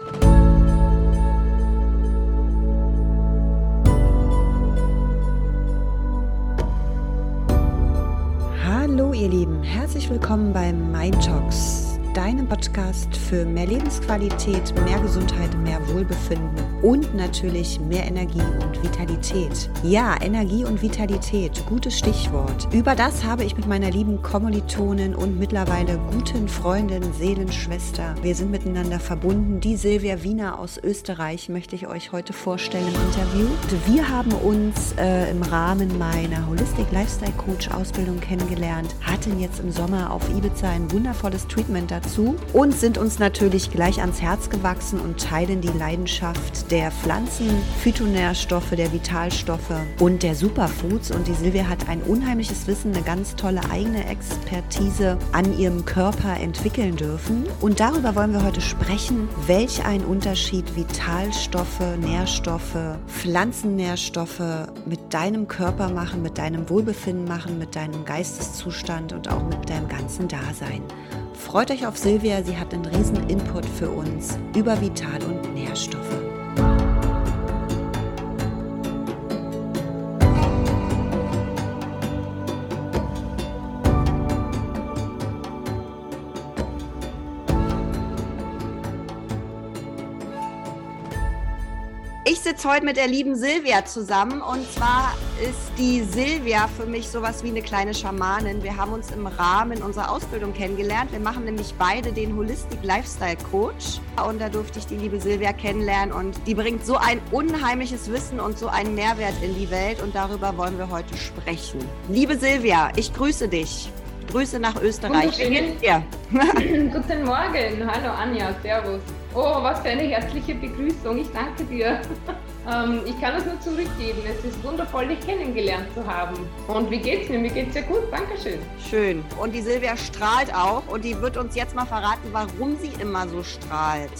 Hallo ihr Lieben, herzlich willkommen bei Mind Talks deinem Podcast für mehr Lebensqualität, mehr Gesundheit, mehr Wohlbefinden und natürlich mehr Energie und Vitalität. Ja, Energie und Vitalität, gutes Stichwort. Über das habe ich mit meiner lieben Kommilitonin und mittlerweile guten Freundin, Seelenschwester, wir sind miteinander verbunden, die Silvia Wiener aus Österreich, möchte ich euch heute vorstellen im Interview. Wir haben uns äh, im Rahmen meiner Holistic Lifestyle Coach Ausbildung kennengelernt, hatten jetzt im Sommer auf Ibiza ein wundervolles Treatment dazu dazu und sind uns natürlich gleich ans Herz gewachsen und teilen die Leidenschaft der Pflanzen, Phytonährstoffe, der Vitalstoffe und der Superfoods. Und die Silvia hat ein unheimliches Wissen, eine ganz tolle eigene Expertise an ihrem Körper entwickeln dürfen. Und darüber wollen wir heute sprechen, welch ein Unterschied Vitalstoffe, Nährstoffe, Pflanzennährstoffe mit deinem Körper machen, mit deinem Wohlbefinden machen, mit deinem Geisteszustand und auch mit deinem ganzen Dasein. Freut euch auf Silvia, sie hat einen riesen Input für uns über Vital- und Nährstoffe. Sitze heute mit der lieben Silvia zusammen und zwar ist die Silvia für mich sowas wie eine kleine Schamanin. Wir haben uns im Rahmen unserer Ausbildung kennengelernt. Wir machen nämlich beide den Holistic Lifestyle Coach und da durfte ich die liebe Silvia kennenlernen und die bringt so ein unheimliches Wissen und so einen Mehrwert in die Welt und darüber wollen wir heute sprechen. Liebe Silvia, ich grüße dich. Grüße nach Österreich. Ja. Guten Morgen. Hallo Anja, Servus. Oh, was für eine herzliche Begrüßung. Ich danke dir. ähm, ich kann es nur zurückgeben. Es ist wundervoll, dich kennengelernt zu haben. Und wie geht's mir? Mir geht's sehr gut. Dankeschön. Schön. Und die Silvia strahlt auch und die wird uns jetzt mal verraten, warum sie immer so strahlt.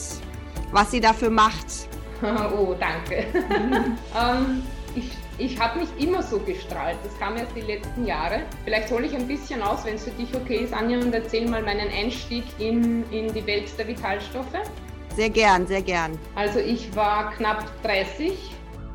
Was sie dafür macht. oh, danke. ähm, ich ich habe nicht immer so gestrahlt. Das kam erst die letzten Jahre. Vielleicht hole ich ein bisschen aus, wenn es für dich okay ist, Anja, und erzähl mal meinen Einstieg in, in die Welt der Vitalstoffe. Sehr gern, sehr gern. Also ich war knapp 30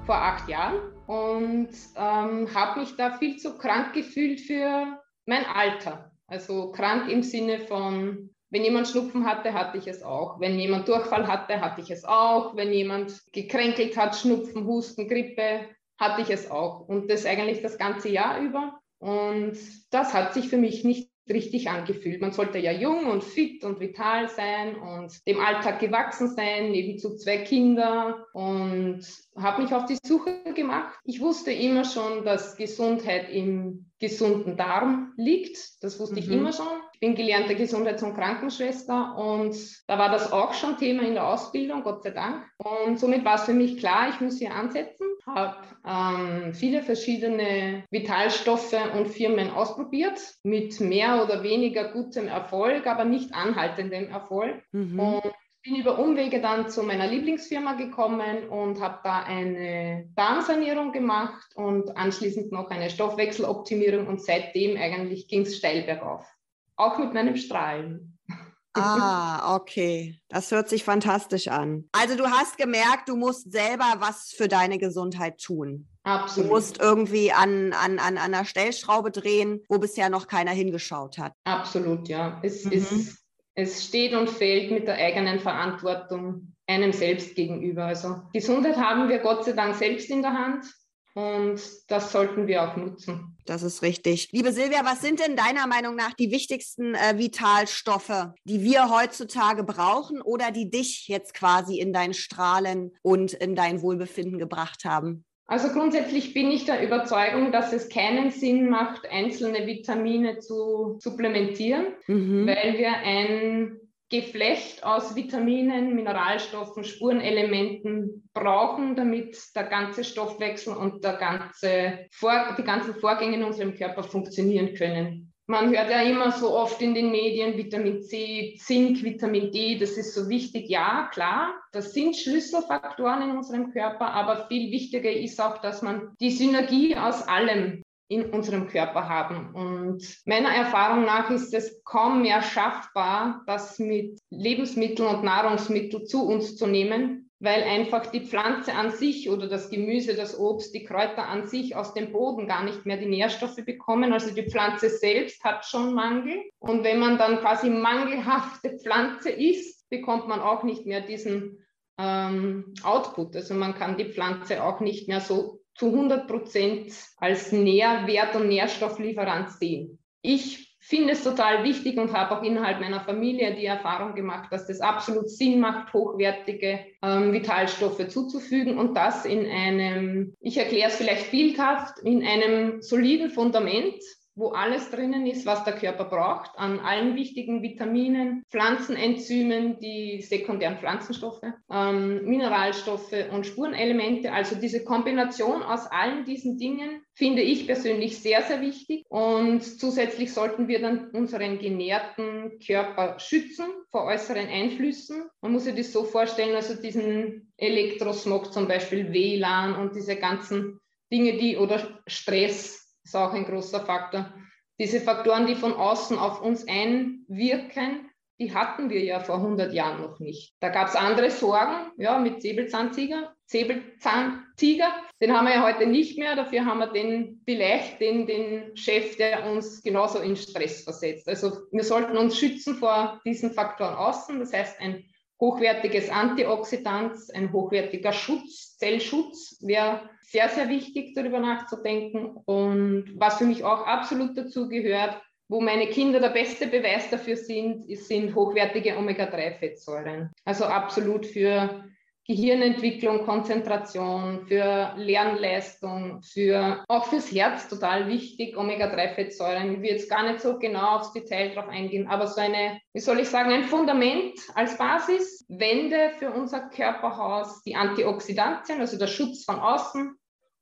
vor acht Jahren und ähm, habe mich da viel zu krank gefühlt für mein Alter. Also krank im Sinne von, wenn jemand Schnupfen hatte, hatte ich es auch. Wenn jemand Durchfall hatte, hatte ich es auch. Wenn jemand gekränkelt hat, Schnupfen, Husten, Grippe, hatte ich es auch. Und das eigentlich das ganze Jahr über. Und das hat sich für mich nicht richtig angefühlt. Man sollte ja jung und fit und vital sein und dem Alltag gewachsen sein, nebenzu zwei Kinder und habe mich auf die Suche gemacht. Ich wusste immer schon, dass Gesundheit im gesunden Darm liegt. Das wusste mhm. ich immer schon. Ich bin gelernte Gesundheits- und Krankenschwester und da war das auch schon Thema in der Ausbildung, Gott sei Dank. Und somit war es für mich klar, ich muss hier ansetzen. Habe ähm, viele verschiedene Vitalstoffe und Firmen ausprobiert, mit mehr oder weniger gutem Erfolg, aber nicht anhaltendem Erfolg. Mhm. Und bin über Umwege dann zu meiner Lieblingsfirma gekommen und habe da eine Darmsanierung gemacht und anschließend noch eine Stoffwechseloptimierung und seitdem eigentlich ging es steil bergauf. Auch mit meinem Strahlen. Ah, okay. Das hört sich fantastisch an. Also du hast gemerkt, du musst selber was für deine Gesundheit tun. Absolut. Du musst irgendwie an, an, an einer Stellschraube drehen, wo bisher noch keiner hingeschaut hat. Absolut, ja. Es mhm. ist es steht und fällt mit der eigenen Verantwortung einem selbst gegenüber. Also Gesundheit haben wir Gott sei Dank selbst in der Hand und das sollten wir auch nutzen. Das ist richtig. Liebe Silvia, was sind denn deiner Meinung nach die wichtigsten äh, Vitalstoffe, die wir heutzutage brauchen oder die dich jetzt quasi in dein Strahlen und in dein Wohlbefinden gebracht haben? Also grundsätzlich bin ich der Überzeugung, dass es keinen Sinn macht, einzelne Vitamine zu supplementieren, mhm. weil wir ein Geflecht aus Vitaminen, Mineralstoffen, Spurenelementen brauchen, damit der ganze Stoffwechsel und der ganze Vor die ganzen Vorgänge in unserem Körper funktionieren können. Man hört ja immer so oft in den Medien Vitamin C, Zink, Vitamin D, das ist so wichtig. Ja, klar, das sind Schlüsselfaktoren in unserem Körper, aber viel wichtiger ist auch, dass man die Synergie aus allem in unserem Körper haben. Und meiner Erfahrung nach ist es kaum mehr schaffbar, das mit Lebensmitteln und Nahrungsmitteln zu uns zu nehmen, weil einfach die Pflanze an sich oder das Gemüse, das Obst, die Kräuter an sich aus dem Boden gar nicht mehr die Nährstoffe bekommen. Also die Pflanze selbst hat schon Mangel. Und wenn man dann quasi mangelhafte Pflanze isst, bekommt man auch nicht mehr diesen ähm, Output. Also man kann die Pflanze auch nicht mehr so zu 100 Prozent als Nährwert und Nährstofflieferant sehen. Ich finde es total wichtig und habe auch innerhalb meiner Familie die Erfahrung gemacht, dass das absolut Sinn macht, hochwertige ähm, Vitalstoffe zuzufügen und das in einem, ich erkläre es vielleicht bildhaft, in einem soliden Fundament, wo alles drinnen ist, was der Körper braucht, an allen wichtigen Vitaminen, Pflanzenenzymen, die sekundären Pflanzenstoffe, ähm, Mineralstoffe und Spurenelemente. Also diese Kombination aus allen diesen Dingen finde ich persönlich sehr, sehr wichtig. Und zusätzlich sollten wir dann unseren genährten Körper schützen vor äußeren Einflüssen. Man muss sich das so vorstellen, also diesen Elektrosmog zum Beispiel, WLAN und diese ganzen Dinge, die oder Stress, ist auch ein großer Faktor. Diese Faktoren, die von außen auf uns einwirken, die hatten wir ja vor 100 Jahren noch nicht. Da gab es andere Sorgen, ja, mit Säbelzahntiger. Säbelzahntiger, den haben wir ja heute nicht mehr. Dafür haben wir den vielleicht den, den Chef, der uns genauso in Stress versetzt. Also wir sollten uns schützen vor diesen Faktoren außen. Das heißt, ein hochwertiges Antioxidant, ein hochwertiger Schutz, Zellschutz wäre sehr, sehr wichtig, darüber nachzudenken. Und was für mich auch absolut dazu gehört, wo meine Kinder der beste Beweis dafür sind, sind hochwertige Omega-3-Fettsäuren. Also absolut für Gehirnentwicklung, Konzentration, für Lernleistung, für auch fürs Herz total wichtig, Omega-3-Fettsäuren. Ich will jetzt gar nicht so genau aufs Detail drauf eingehen, aber so eine, wie soll ich sagen, ein Fundament als Basis, Wände für unser Körperhaus, die Antioxidantien, also der Schutz von außen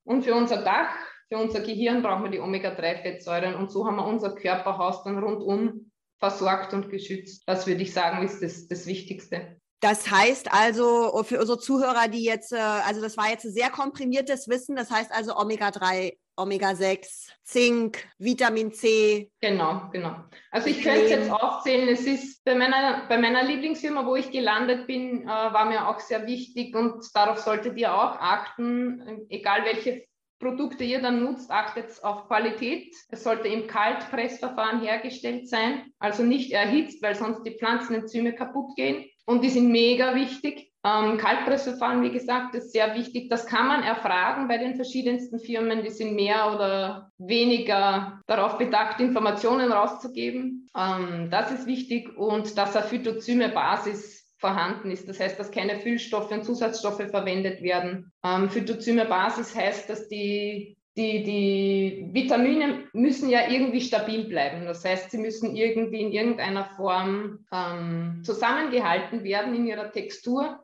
und für unser Dach, für unser Gehirn brauchen wir die Omega-3-Fettsäuren und so haben wir unser Körperhaus dann rundum versorgt und geschützt. Das würde ich sagen, ist das, das Wichtigste. Das heißt also für unsere Zuhörer, die jetzt, äh, also das war jetzt sehr komprimiertes Wissen, das heißt also Omega-3, Omega-6, Zink, Vitamin C. Genau, genau. Also ich könnte es jetzt aufzählen, es ist bei meiner, bei meiner Lieblingsfirma, wo ich gelandet bin, äh, war mir auch sehr wichtig und darauf solltet ihr auch achten, egal welche Produkte ihr dann nutzt, achtet auf Qualität. Es sollte im Kaltpressverfahren hergestellt sein, also nicht erhitzt, weil sonst die Pflanzenenzyme kaputt gehen. Und die sind mega wichtig. Ähm, Kaltpressverfahren, wie gesagt, ist sehr wichtig. Das kann man erfragen bei den verschiedensten Firmen. Die sind mehr oder weniger darauf bedacht, Informationen rauszugeben. Ähm, das ist wichtig und dass eine Phytozyme-Basis vorhanden ist. Das heißt, dass keine Füllstoffe und Zusatzstoffe verwendet werden. Ähm, Phytozyme-Basis heißt, dass die die, die Vitamine müssen ja irgendwie stabil bleiben. Das heißt, sie müssen irgendwie in irgendeiner Form ähm, zusammengehalten werden in ihrer Textur.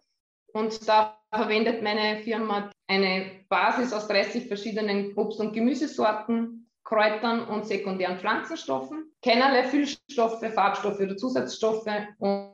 Und da verwendet meine Firma eine Basis aus 30 verschiedenen Obst- und Gemüsesorten, Kräutern und sekundären Pflanzenstoffen. Keinerlei Füllstoffe, Farbstoffe oder Zusatzstoffe. Und,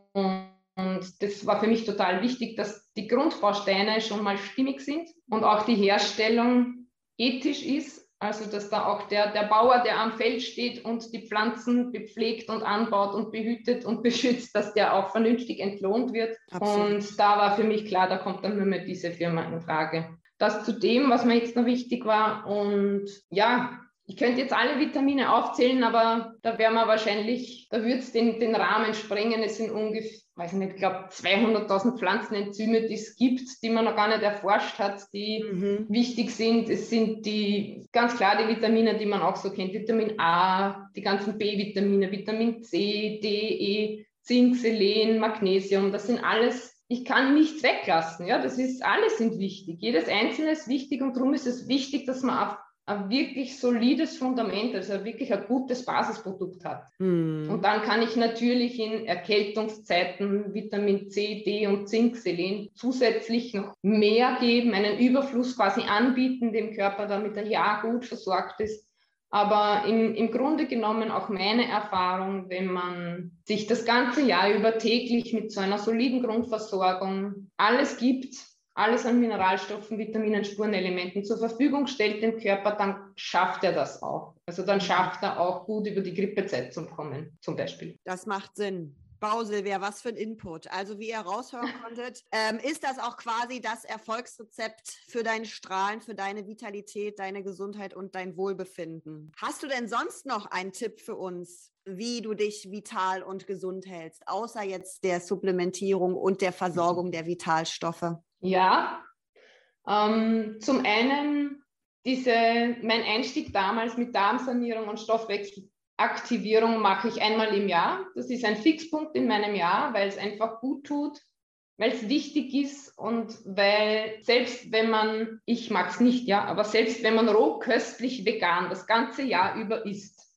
und das war für mich total wichtig, dass die Grundbausteine schon mal stimmig sind und auch die Herstellung ethisch ist, also dass da auch der, der Bauer, der am Feld steht und die Pflanzen bepflegt und anbaut und behütet und beschützt, dass der auch vernünftig entlohnt wird. Absolut. Und da war für mich klar, da kommt dann nur mehr diese Firma in Frage. Das zu dem, was mir jetzt noch wichtig war. Und ja, ich könnte jetzt alle Vitamine aufzählen, aber da wäre man wahrscheinlich, da würde es den, den Rahmen sprengen. Es sind ungefähr, weiß nicht, ich glaube 200.000 Pflanzenenzyme, die es gibt, die man noch gar nicht erforscht hat, die mhm. wichtig sind. Es sind die, ganz klar die Vitamine, die man auch so kennt, Vitamin A, die ganzen B-Vitamine, Vitamin C, D, E, Zink, Selen, Magnesium, das sind alles ich kann nichts weglassen. Ja, das ist, alles sind wichtig. Jedes einzelne ist wichtig und darum ist es wichtig, dass man auf ein wirklich solides Fundament, also wirklich ein gutes Basisprodukt hat. Mm. Und dann kann ich natürlich in Erkältungszeiten Vitamin C, D und Zink, Selen zusätzlich noch mehr geben, einen Überfluss quasi anbieten dem Körper, damit er ja gut versorgt ist. Aber im, im Grunde genommen auch meine Erfahrung, wenn man sich das ganze Jahr über täglich mit so einer soliden Grundversorgung alles gibt, alles an Mineralstoffen, Vitaminen, Spurenelementen zur Verfügung stellt dem Körper, dann schafft er das auch. Also dann schafft er auch gut über die Grippezeit zu kommen, zum Beispiel. Das macht Sinn. Wow, Silvia, was für ein Input. Also wie ihr raushören konntet, ähm, ist das auch quasi das Erfolgsrezept für dein Strahlen, für deine Vitalität, deine Gesundheit und dein Wohlbefinden. Hast du denn sonst noch einen Tipp für uns, wie du dich vital und gesund hältst, außer jetzt der Supplementierung und der Versorgung der Vitalstoffe? Ja, ähm, zum einen diese, mein Einstieg damals mit Darmsanierung und Stoffwechsel Aktivierung mache ich einmal im Jahr. Das ist ein Fixpunkt in meinem Jahr, weil es einfach gut tut, weil es wichtig ist und weil selbst wenn man, ich mag es nicht, ja, aber selbst wenn man rohköstlich vegan das ganze Jahr über isst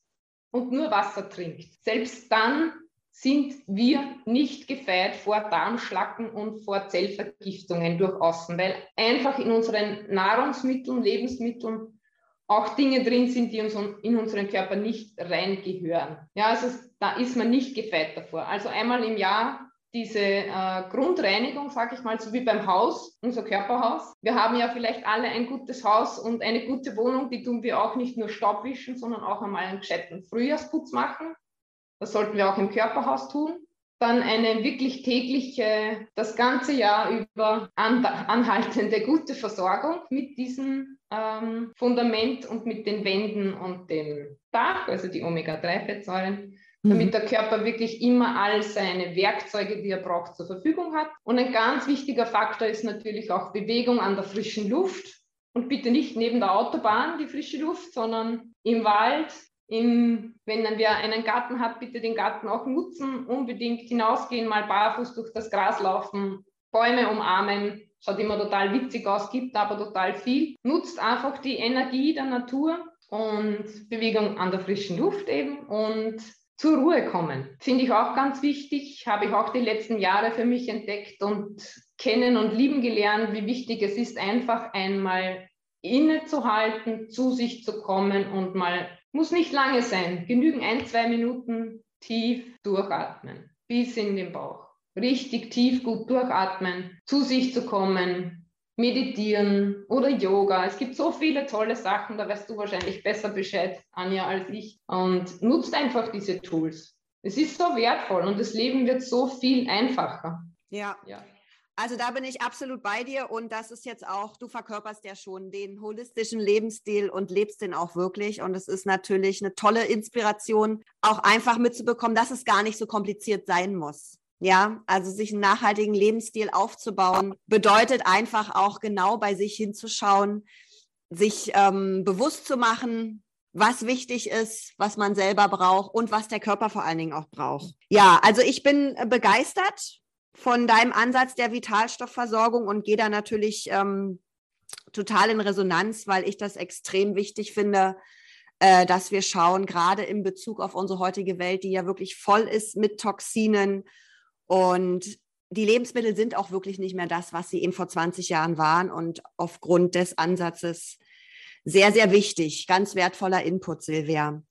und nur Wasser trinkt, selbst dann sind wir nicht gefeit vor Darmschlacken und vor Zellvergiftungen durch Außen, weil einfach in unseren Nahrungsmitteln, Lebensmitteln auch Dinge drin sind, die uns in unseren Körper nicht reingehören. Ja, also da ist man nicht gefeit davor. Also einmal im Jahr diese äh, Grundreinigung, sage ich mal, so wie beim Haus, unser Körperhaus. Wir haben ja vielleicht alle ein gutes Haus und eine gute Wohnung, die tun wir auch nicht nur Staubwischen, sondern auch einmal einen gescheiten Frühjahrsputz machen. Das sollten wir auch im Körperhaus tun dann eine wirklich tägliche, das ganze Jahr über anhaltende gute Versorgung mit diesem ähm, Fundament und mit den Wänden und dem Dach, also die Omega-3-Fettsäuren, mhm. damit der Körper wirklich immer all seine Werkzeuge, die er braucht, zur Verfügung hat. Und ein ganz wichtiger Faktor ist natürlich auch Bewegung an der frischen Luft. Und bitte nicht neben der Autobahn die frische Luft, sondern im Wald, in, wenn dann wer einen Garten hat, bitte den Garten auch nutzen, unbedingt hinausgehen, mal barfuß durch das Gras laufen, Bäume umarmen, schaut immer total witzig aus, gibt aber total viel. Nutzt einfach die Energie der Natur und Bewegung an der frischen Luft eben und zur Ruhe kommen. Finde ich auch ganz wichtig, habe ich auch die letzten Jahre für mich entdeckt und kennen und lieben gelernt, wie wichtig es ist, einfach einmal innezuhalten, zu sich zu kommen und mal muss nicht lange sein. Genügen ein, zwei Minuten tief durchatmen. Bis in den Bauch. Richtig tief gut durchatmen. Zu sich zu kommen. Meditieren oder Yoga. Es gibt so viele tolle Sachen, da weißt du wahrscheinlich besser Bescheid, Anja, als ich. Und nutzt einfach diese Tools. Es ist so wertvoll und das Leben wird so viel einfacher. Ja. ja. Also da bin ich absolut bei dir und das ist jetzt auch, du verkörperst ja schon den holistischen Lebensstil und lebst den auch wirklich und es ist natürlich eine tolle Inspiration, auch einfach mitzubekommen, dass es gar nicht so kompliziert sein muss. Ja, also sich einen nachhaltigen Lebensstil aufzubauen, bedeutet einfach auch genau bei sich hinzuschauen, sich ähm, bewusst zu machen, was wichtig ist, was man selber braucht und was der Körper vor allen Dingen auch braucht. Ja, also ich bin begeistert von deinem Ansatz der Vitalstoffversorgung und gehe da natürlich ähm, total in Resonanz, weil ich das extrem wichtig finde, äh, dass wir schauen, gerade in Bezug auf unsere heutige Welt, die ja wirklich voll ist mit Toxinen und die Lebensmittel sind auch wirklich nicht mehr das, was sie eben vor 20 Jahren waren. Und aufgrund des Ansatzes sehr, sehr wichtig. Ganz wertvoller Input, Silvia.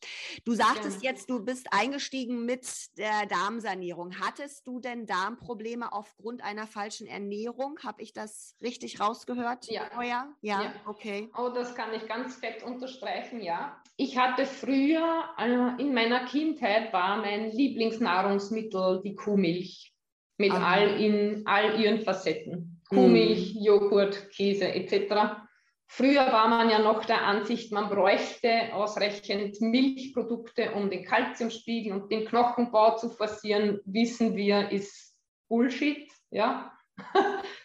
Du sagtest ja. jetzt, du bist eingestiegen mit der Darmsanierung. Hattest du denn Darmprobleme aufgrund einer falschen Ernährung? Habe ich das richtig rausgehört? Ja. Oh ja? ja. okay. Oh, das kann ich ganz fett unterstreichen, ja. Ich hatte früher, äh, in meiner Kindheit war mein Lieblingsnahrungsmittel die Kuhmilch mit all, in all ihren Facetten. Kuhmilch, mm. Joghurt, Käse etc. Früher war man ja noch der Ansicht, man bräuchte ausreichend Milchprodukte, um den Kalziumspiegel und den Knochenbau zu forcieren. Wissen wir, ist Bullshit. Ja?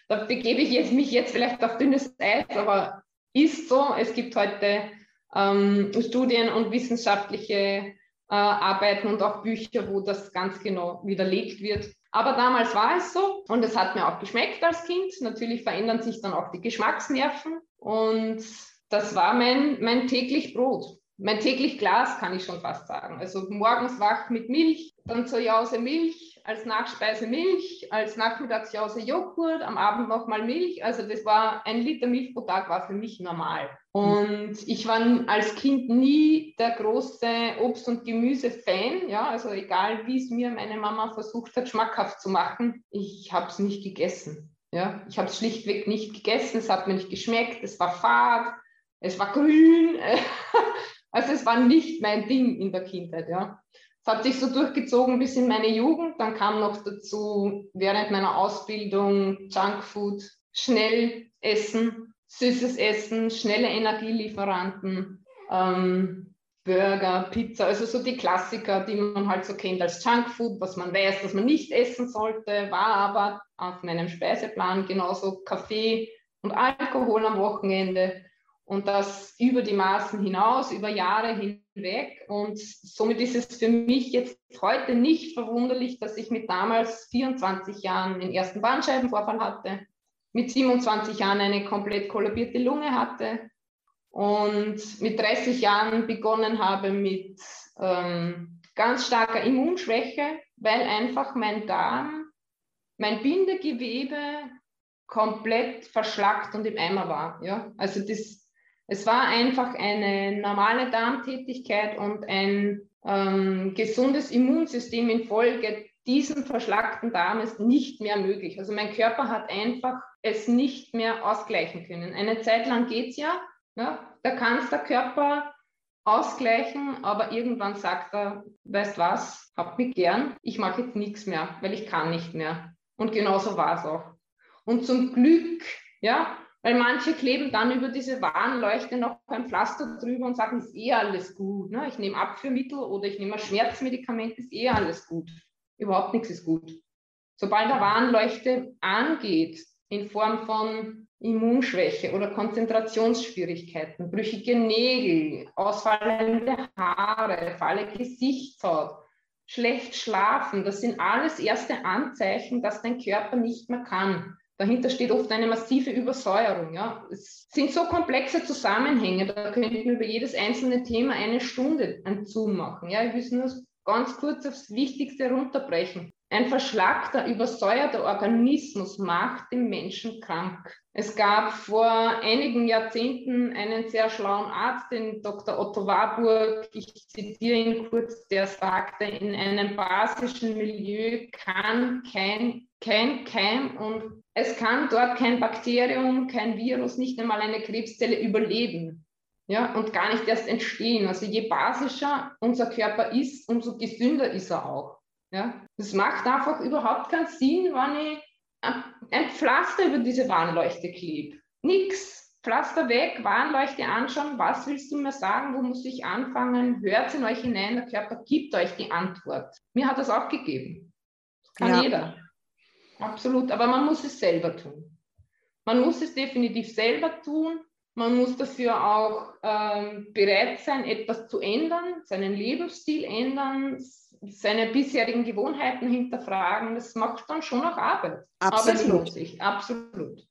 da begebe ich jetzt, mich jetzt vielleicht auf dünnes Eis, aber ist so. Es gibt heute ähm, Studien und wissenschaftliche äh, Arbeiten und auch Bücher, wo das ganz genau widerlegt wird. Aber damals war es so und es hat mir auch geschmeckt als Kind. Natürlich verändern sich dann auch die Geschmacksnerven und das war mein, mein täglich Brot. Mein täglich Glas kann ich schon fast sagen. Also morgens wach mit Milch, dann zur Jause Milch, als Nachspeise Milch, als Nachmittagsjause Joghurt, am Abend nochmal Milch. Also das war ein Liter Milch pro Tag war für mich normal. Und ich war als Kind nie der große Obst- und Gemüse-Fan. Ja, also egal wie es mir meine Mama versucht hat, schmackhaft zu machen, ich habe es nicht gegessen. Ja, ich habe es schlichtweg nicht gegessen, es hat mir nicht geschmeckt, es war fad, es war grün. also es war nicht mein Ding in der Kindheit. Ja. Es hat sich so durchgezogen bis in meine Jugend. Dann kam noch dazu während meiner Ausbildung Junkfood, schnell essen, süßes Essen, schnelle Energielieferanten, ähm, Burger, Pizza, also so die Klassiker, die man halt so kennt als Junkfood, was man weiß, dass man nicht essen sollte, war aber auf meinem Speiseplan genauso Kaffee und Alkohol am Wochenende und das über die Maßen hinaus, über Jahre hinweg. Und somit ist es für mich jetzt heute nicht verwunderlich, dass ich mit damals 24 Jahren den ersten Bandscheibenvorfall hatte, mit 27 Jahren eine komplett kollabierte Lunge hatte und mit 30 Jahren begonnen habe mit ähm, ganz starker Immunschwäche, weil einfach mein Darm, mein Bindegewebe komplett verschlackt und im Eimer war. Ja? Also das, es war einfach eine normale Darmtätigkeit und ein ähm, gesundes Immunsystem infolge diesen verschlackten Darmes nicht mehr möglich. Also mein Körper hat einfach es nicht mehr ausgleichen können. Eine Zeit lang geht es ja, ja, da kann es der Körper ausgleichen, aber irgendwann sagt er, weißt was, habt mich gern, ich mache jetzt nichts mehr, weil ich kann nicht mehr. Und genauso war es auch. Und zum Glück, ja, weil manche kleben dann über diese Warnleuchte noch ein Pflaster drüber und sagen, ist eh alles gut. Ne? Ich nehme Abführmittel oder ich nehme ein Schmerzmedikament, ist eh alles gut. Überhaupt nichts ist gut. Sobald eine Warnleuchte angeht, in Form von Immunschwäche oder Konzentrationsschwierigkeiten, brüchige Nägel, ausfallende Haare, falle Gesichtshaut, schlecht schlafen, das sind alles erste Anzeichen, dass dein Körper nicht mehr kann. Dahinter steht oft eine massive Übersäuerung. Ja. Es sind so komplexe Zusammenhänge, da könnten wir über jedes einzelne Thema eine Stunde ein Zoom machen. Ja. Wir müssen nur ganz kurz aufs Wichtigste runterbrechen. Ein verschlagter, übersäuerter Organismus macht den Menschen krank. Es gab vor einigen Jahrzehnten einen sehr schlauen Arzt, den Dr. Otto Warburg, ich zitiere ihn kurz, der sagte, in einem basischen Milieu kann kein, kein Keim und es kann dort kein Bakterium, kein Virus, nicht einmal eine Krebszelle überleben. Ja, und gar nicht erst entstehen. Also je basischer unser Körper ist, umso gesünder ist er auch. Ja? Das macht einfach überhaupt keinen Sinn, wenn ich ein Pflaster über diese Warnleuchte klebe. Nix. Pflaster weg, Warnleuchte anschauen, was willst du mir sagen, wo muss ich anfangen? Hört in euch hinein, der Körper gibt euch die Antwort. Mir hat das auch gegeben. Das kann ja. jeder. Absolut, aber man muss es selber tun. Man muss es definitiv selber tun. Man muss dafür auch ähm, bereit sein, etwas zu ändern, seinen Lebensstil ändern, seine bisherigen Gewohnheiten hinterfragen, das macht dann schon auch Arbeit. Absolut. Aber es lohnt sich, absolut.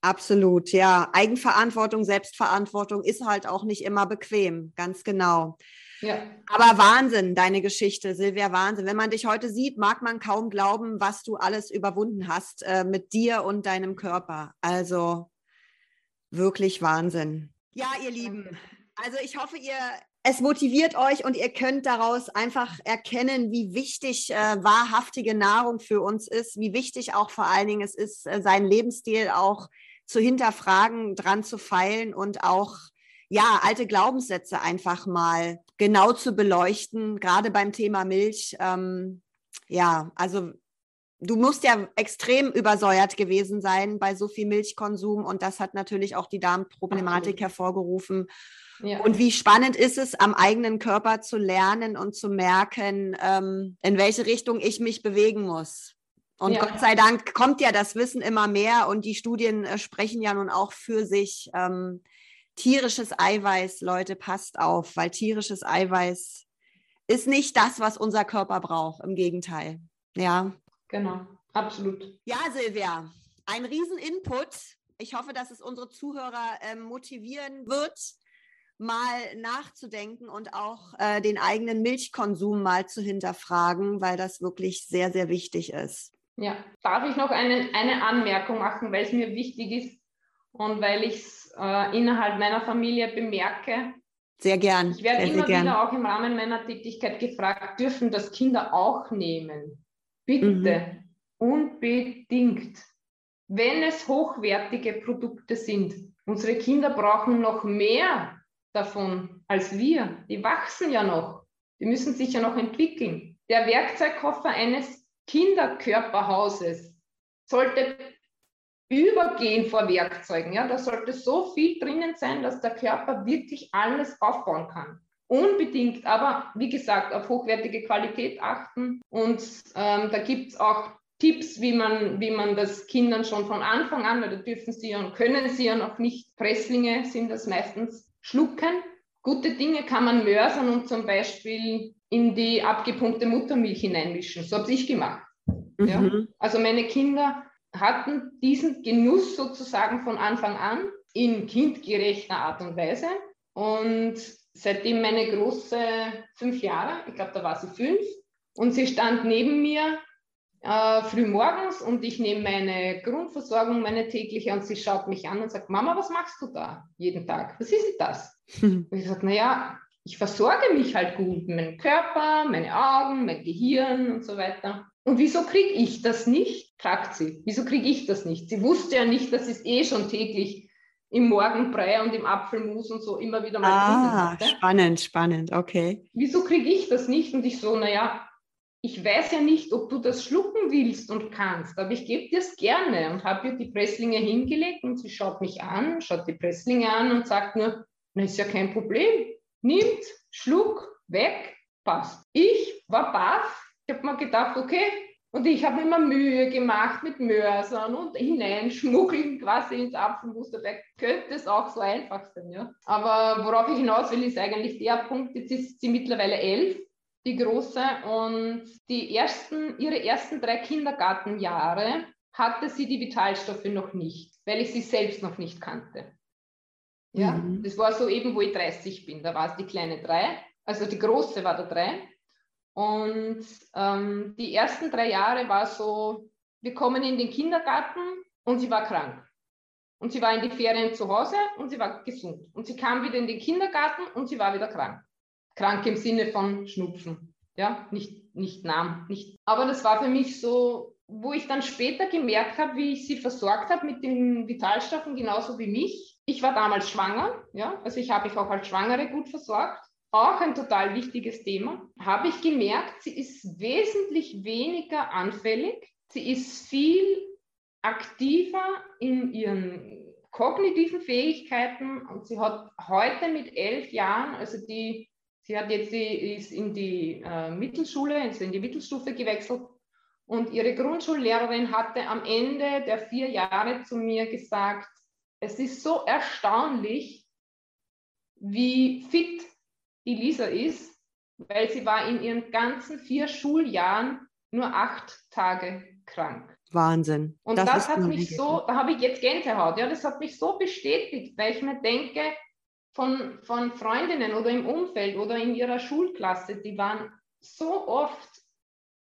Absolut, ja. Eigenverantwortung, Selbstverantwortung ist halt auch nicht immer bequem, ganz genau. Ja. Aber Wahnsinn, deine Geschichte, Silvia, Wahnsinn. Wenn man dich heute sieht, mag man kaum glauben, was du alles überwunden hast äh, mit dir und deinem Körper. Also wirklich Wahnsinn. Ja, ihr Lieben, also ich hoffe, ihr es motiviert euch und ihr könnt daraus einfach erkennen, wie wichtig äh, wahrhaftige Nahrung für uns ist, wie wichtig auch vor allen Dingen es ist, äh, seinen Lebensstil auch zu hinterfragen, dran zu feilen und auch ja, alte Glaubenssätze einfach mal genau zu beleuchten, gerade beim Thema Milch. Ähm, ja, also du musst ja extrem übersäuert gewesen sein bei so viel Milchkonsum und das hat natürlich auch die Darmproblematik hervorgerufen. Ja. Und wie spannend ist es, am eigenen Körper zu lernen und zu merken, ähm, in welche Richtung ich mich bewegen muss. Und ja. Gott sei Dank kommt ja das Wissen immer mehr und die Studien äh, sprechen ja nun auch für sich. Ähm, tierisches Eiweiß, Leute, passt auf, weil tierisches Eiweiß ist nicht das, was unser Körper braucht. Im Gegenteil. Ja. Genau, absolut. Ja, Silvia, ein Riesen-Input. Ich hoffe, dass es unsere Zuhörer äh, motivieren wird, mal nachzudenken und auch äh, den eigenen Milchkonsum mal zu hinterfragen, weil das wirklich sehr, sehr wichtig ist. Ja, darf ich noch eine, eine Anmerkung machen, weil es mir wichtig ist und weil ich es äh, innerhalb meiner Familie bemerke. Sehr gern. Ich werde sehr, immer sehr wieder auch im Rahmen meiner Tätigkeit gefragt, dürfen das Kinder auch nehmen? Bitte, mhm. unbedingt. wenn es hochwertige Produkte sind. Unsere Kinder brauchen noch mehr davon als wir. Die wachsen ja noch. Die müssen sich ja noch entwickeln. Der Werkzeugkoffer eines Kinderkörperhauses sollte übergehen vor Werkzeugen. Ja? Da sollte so viel drinnen sein, dass der Körper wirklich alles aufbauen kann. Unbedingt, aber wie gesagt, auf hochwertige Qualität achten. Und ähm, da gibt es auch Tipps, wie man, wie man das Kindern schon von Anfang an, weil da dürfen sie ja und können sie ja noch nicht, Presslinge sind das meistens, schlucken. Gute Dinge kann man mörsern und zum Beispiel in die abgepumpte Muttermilch hineinmischen. So habe ich gemacht. Mhm. Ja? Also meine Kinder hatten diesen Genuss sozusagen von Anfang an in kindgerechter Art und Weise. Und seitdem meine Große fünf Jahre, ich glaube, da war sie fünf, und sie stand neben mir äh, früh morgens und ich nehme meine Grundversorgung, meine tägliche, und sie schaut mich an und sagt, Mama, was machst du da jeden Tag? Was ist das? und ich sage, naja, ich versorge mich halt gut, meinen Körper, meine Augen, mein Gehirn und so weiter. Und wieso kriege ich das nicht? Fragt sie. Wieso kriege ich das nicht? Sie wusste ja nicht, dass es eh schon täglich im Morgenbrei und im Apfelmus und so immer wieder mal ah. Spannend, spannend, okay. Wieso kriege ich das nicht? Und ich so, naja, ich weiß ja nicht, ob du das schlucken willst und kannst, aber ich gebe dir es gerne und habe ihr die Presslinge hingelegt und sie schaut mich an, schaut die Presslinge an und sagt nur, na ist ja kein Problem. Nimmt, schluck, weg, passt. Ich war baff ich habe mir gedacht, okay, und ich habe immer Mühe gemacht mit Mörsern und hineinschmuggeln quasi ins Apfelmus. Dabei könnte es auch so einfach sein. Ja? Aber worauf ich hinaus will, ist eigentlich der Punkt, jetzt ist sie mittlerweile elf, die Große, und die ersten, ihre ersten drei Kindergartenjahre hatte sie die Vitalstoffe noch nicht, weil ich sie selbst noch nicht kannte. Ja, mhm. das war so eben, wo ich 30 bin. Da war es die kleine drei, also die große war da drei und ähm, die ersten drei Jahre war so, wir kommen in den Kindergarten und sie war krank. Und sie war in die Ferien zu Hause und sie war gesund. Und sie kam wieder in den Kindergarten und sie war wieder krank. Krank im Sinne von Schnupfen. Ja, nicht, nicht Namen. Nicht. Aber das war für mich so, wo ich dann später gemerkt habe, wie ich sie versorgt habe mit den Vitalstoffen, genauso wie mich. Ich war damals schwanger, ja, also ich habe mich auch als Schwangere gut versorgt auch ein total wichtiges Thema, habe ich gemerkt, sie ist wesentlich weniger anfällig. Sie ist viel aktiver in ihren kognitiven Fähigkeiten und sie hat heute mit elf Jahren, also die, sie hat jetzt die, ist in die äh, Mittelschule, also in die Mittelstufe gewechselt und ihre Grundschullehrerin hatte am Ende der vier Jahre zu mir gesagt, es ist so erstaunlich, wie fit die Lisa ist, weil sie war in ihren ganzen vier Schuljahren nur acht Tage krank. Wahnsinn. Und das, das hat mich so, da habe ich jetzt Gänsehaut, ja, das hat mich so bestätigt, weil ich mir denke, von, von Freundinnen oder im Umfeld oder in ihrer Schulklasse, die waren so oft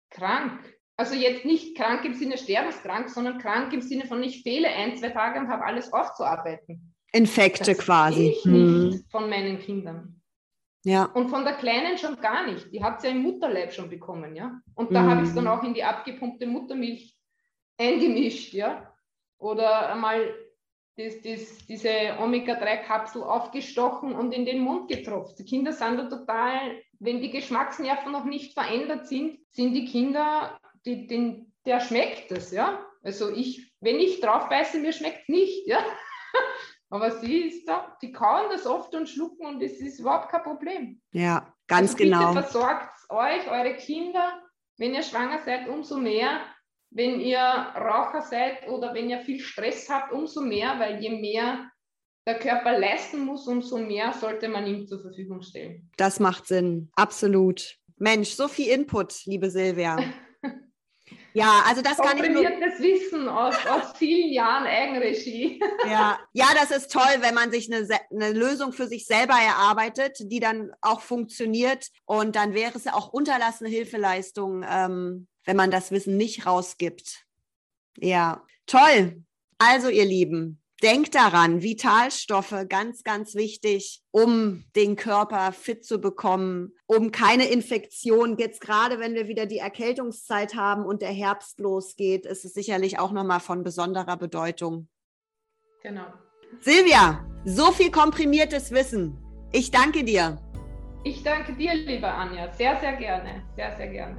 krank. Also jetzt nicht krank im Sinne sterbenskrank, sondern krank im Sinne von ich fehle ein, zwei Tage und habe alles aufzuarbeiten. Infekte das quasi. Ich hm. nicht von meinen Kindern. Ja. Und von der Kleinen schon gar nicht. Die hat sie ja im Mutterleib schon bekommen, ja. Und da mhm. habe ich es dann auch in die abgepumpte Muttermilch eingemischt, ja. Oder einmal das, das, diese Omega-3-Kapsel aufgestochen und in den Mund getropft. Die Kinder sind da total, wenn die Geschmacksnerven noch nicht verändert sind, sind die Kinder, die, den, der schmeckt es, ja. Also ich, wenn ich drauf beiße, mir schmeckt es nicht, ja. Aber sie ist da, die kauen das oft und schlucken und es ist überhaupt kein Problem. Ja, ganz also genau. Bitte versorgt euch, eure Kinder, wenn ihr schwanger seid, umso mehr. Wenn ihr Raucher seid oder wenn ihr viel Stress habt, umso mehr, weil je mehr der Körper leisten muss, umso mehr sollte man ihm zur Verfügung stellen. Das macht Sinn, absolut. Mensch, so viel Input, liebe Silvia. Ja, also das kann ich nur... Wissen aus, aus vielen Jahren Eigenregie. Ja. ja, das ist toll, wenn man sich eine, eine Lösung für sich selber erarbeitet, die dann auch funktioniert. Und dann wäre es ja auch unterlassene Hilfeleistung, ähm, wenn man das Wissen nicht rausgibt. Ja, toll. Also ihr Lieben, denk daran, Vitalstoffe, ganz, ganz wichtig, um den Körper fit zu bekommen, um keine Infektion. Jetzt gerade, wenn wir wieder die Erkältungszeit haben und der Herbst losgeht, ist es sicherlich auch nochmal von besonderer Bedeutung. Genau. Silvia, so viel komprimiertes Wissen. Ich danke dir. Ich danke dir, liebe Anja. Sehr, sehr gerne. Sehr, sehr gerne.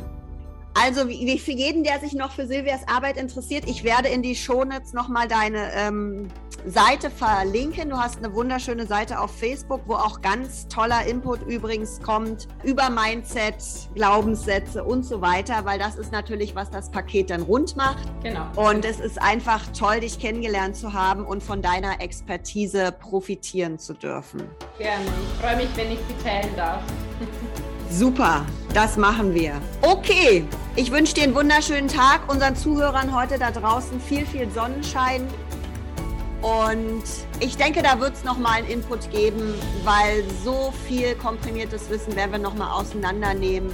Also wie, für jeden, der sich noch für Silvias Arbeit interessiert, ich werde in die Shownotes nochmal deine ähm, Seite verlinken. Du hast eine wunderschöne Seite auf Facebook, wo auch ganz toller Input übrigens kommt über Mindset, Glaubenssätze und so weiter, weil das ist natürlich, was das Paket dann rund macht. Genau. Und es ist einfach toll, dich kennengelernt zu haben und von deiner Expertise profitieren zu dürfen. Gerne. Ich freue mich, wenn ich sie teilen darf. Super, das machen wir. Okay, ich wünsche dir einen wunderschönen Tag, unseren Zuhörern heute da draußen viel, viel Sonnenschein. Und ich denke, da wird es nochmal einen Input geben, weil so viel komprimiertes Wissen werden wir nochmal auseinandernehmen.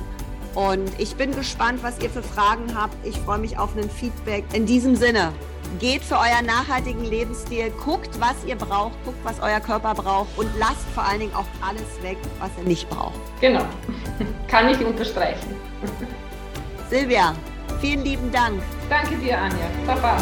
Und ich bin gespannt, was ihr für Fragen habt. Ich freue mich auf ein Feedback. In diesem Sinne, geht für euren nachhaltigen Lebensstil, guckt, was ihr braucht, guckt, was euer Körper braucht und lasst vor allen Dingen auch alles weg, was ihr nicht braucht. Genau, kann ich unterstreichen. Silvia, vielen lieben Dank. Danke dir, Anja. Baba.